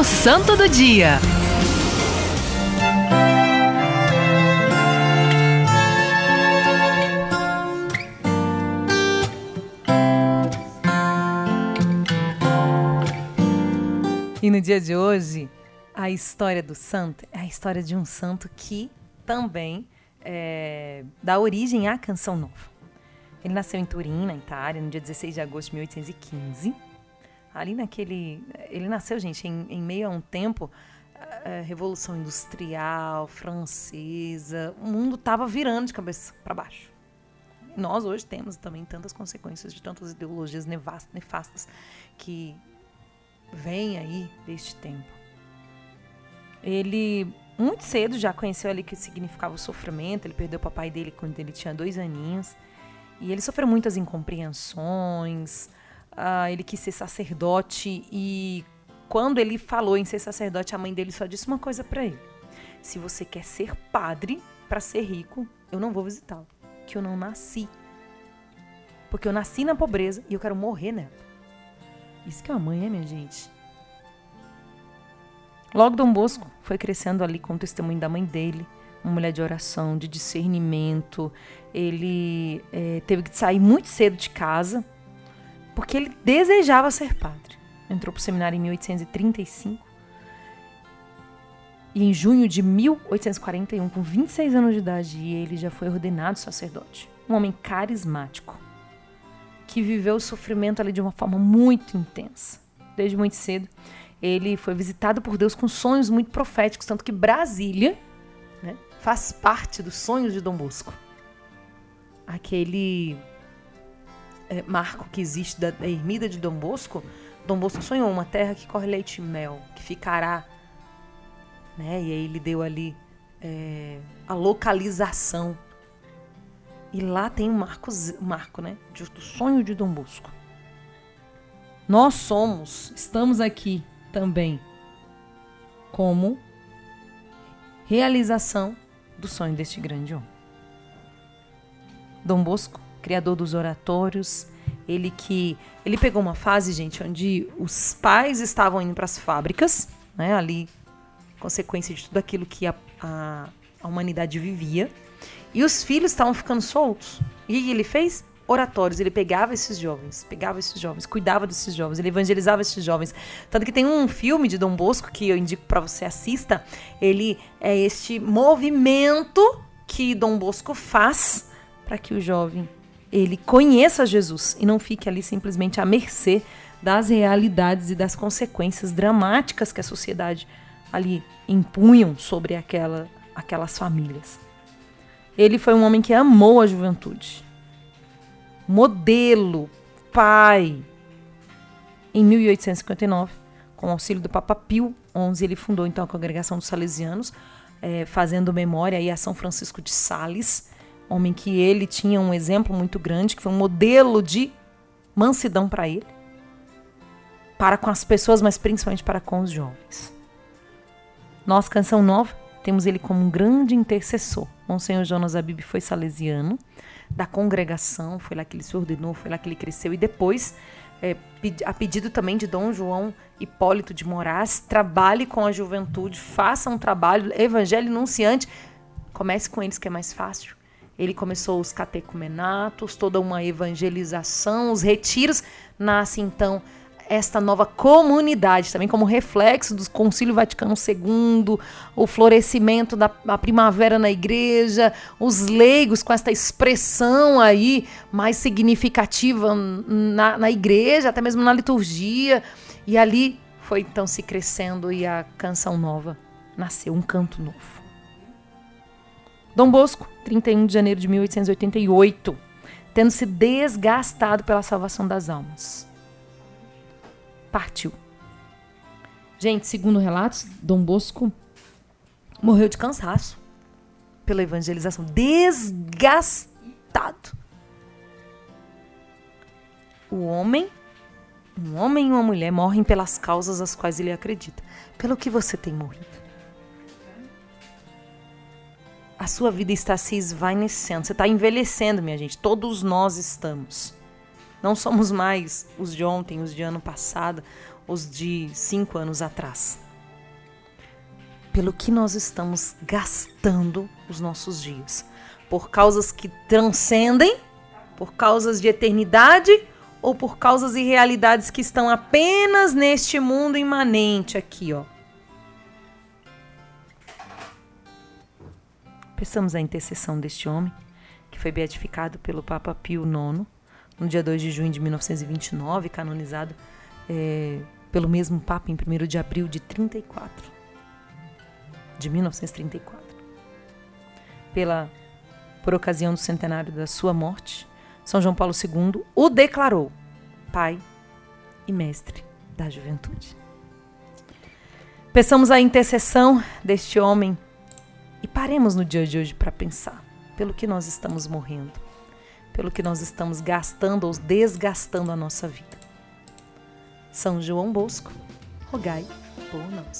O Santo do Dia. E no dia de hoje, a história do santo é a história de um santo que também é, dá origem à Canção Nova. Ele nasceu em Turim, na Itália, no dia 16 de agosto de 1815. Ali naquele. Ele nasceu, gente, em, em meio a um tempo. Uh, Revolução Industrial, Francesa. O mundo estava virando de cabeça para baixo. Nós hoje temos também tantas consequências de tantas ideologias nefastas que vêm aí deste tempo. Ele muito cedo já conheceu ali que significava o sofrimento. Ele perdeu o papai dele quando ele tinha dois aninhos. E ele sofreu muitas incompreensões. Uh, ele quis ser sacerdote e quando ele falou em ser sacerdote, a mãe dele só disse uma coisa para ele: se você quer ser padre para ser rico, eu não vou visitá-lo, que eu não nasci. Porque eu nasci na pobreza e eu quero morrer nela. Isso que é mãe, é, minha gente? Logo Dom Bosco foi crescendo ali com o testemunho da mãe dele, uma mulher de oração, de discernimento. Ele é, teve que sair muito cedo de casa, porque ele desejava ser padre. Entrou para o seminário em 1835. E em junho de 1841, com 26 anos de idade, ele já foi ordenado sacerdote. Um homem carismático, que viveu o sofrimento ali de uma forma muito intensa. Desde muito cedo, ele foi visitado por Deus com sonhos muito proféticos, tanto que Brasília né, faz parte dos sonhos de Dom Bosco. Aquele é, marco que existe da, da ermida de Dom Bosco, Dom Bosco sonhou uma terra que corre leite e mel, que ficará. Né? E aí ele deu ali é, a localização. E lá tem o marco, marco né, do sonho de Dom Bosco. Nós somos, estamos aqui também como realização do sonho deste grande homem. Dom Bosco, criador dos oratórios, ele que ele pegou uma fase, gente, onde os pais estavam indo para as fábricas, né, ali consequência de tudo aquilo que a, a, a humanidade vivia, e os filhos estavam ficando soltos. E ele fez? oratórios. Ele pegava esses jovens, pegava esses jovens, cuidava desses jovens, ele evangelizava esses jovens. Tanto que tem um filme de Dom Bosco que eu indico para você assista. Ele é este movimento que Dom Bosco faz para que o jovem ele conheça Jesus e não fique ali simplesmente à mercê das realidades e das consequências dramáticas que a sociedade ali impunham sobre aquela, aquelas famílias. Ele foi um homem que amou a juventude modelo, pai. Em 1859, com o auxílio do Papa Pio XI, ele fundou então a Congregação dos Salesianos, é, fazendo memória aí a São Francisco de Sales, homem que ele tinha um exemplo muito grande, que foi um modelo de mansidão para ele, para com as pessoas, mas principalmente para com os jovens. Nós, Canção Nova, temos ele como um grande intercessor. Monsenhor Jonas Abib foi salesiano, da congregação, foi lá que ele se ordenou, foi lá que ele cresceu e depois, é, a pedido também de Dom João Hipólito de Moraes, trabalhe com a juventude, faça um trabalho evangelho anunciante, comece com eles que é mais fácil. Ele começou os catecumenatos, toda uma evangelização, os retiros, nasce então esta nova comunidade, também como reflexo do Concílio Vaticano II, o florescimento da primavera na igreja, os leigos com esta expressão aí mais significativa na, na igreja, até mesmo na liturgia. E ali foi então se crescendo e a canção nova nasceu, um canto novo. Dom Bosco, 31 de janeiro de 1888, tendo se desgastado pela salvação das almas partiu. Gente, segundo relatos, Dom Bosco morreu de cansaço pela evangelização, desgastado. O homem, um homem e uma mulher morrem pelas causas às quais ele acredita. Pelo que você tem morrido? A sua vida está se esvaecendo, você está envelhecendo, minha gente. Todos nós estamos. Não somos mais os de ontem, os de ano passado, os de cinco anos atrás. pelo que nós estamos gastando os nossos dias. Por causas que transcendem, por causas de eternidade ou por causas e realidades que estão apenas neste mundo imanente aqui, ó. Peçamos a intercessão deste homem, que foi beatificado pelo Papa Pio IX, no dia 2 de junho de 1929, canonizado é, pelo mesmo Papa em 1 de abril de 34, de 1934. Pela, por ocasião do centenário da sua morte, São João Paulo II o declarou Pai e Mestre da juventude. Peçamos a intercessão deste homem e paremos no dia de hoje para pensar pelo que nós estamos morrendo, pelo que nós estamos gastando ou desgastando a nossa vida. São João Bosco, rogai por nós.